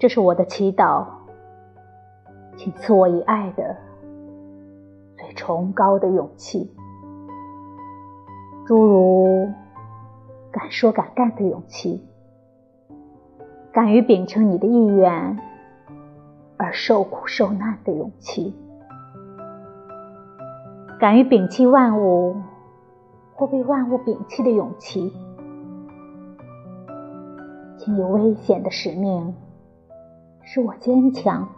这是我的祈祷，请赐我以爱的最崇高的勇气，诸如敢说敢干的勇气，敢于秉承你的意愿而受苦受难的勇气，敢于摒弃万物或被万物摒弃的勇气，请以危险的使命。使我坚强，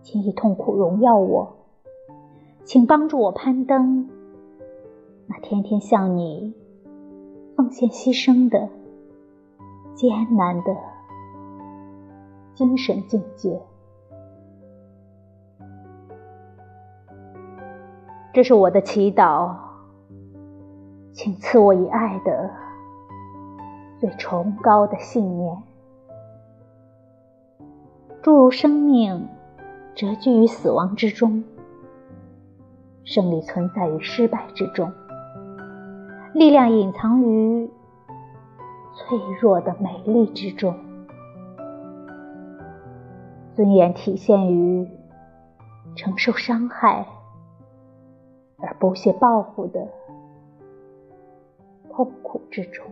请以痛苦荣耀我，请帮助我攀登那天天向你奉献牺牲的艰难的精神境界。这是我的祈祷，请赐我以爱的最崇高的信念。生命折居于死亡之中，胜利存在于失败之中，力量隐藏于脆弱的美丽之中，尊严体现于承受伤害而不屑报复的痛苦之中。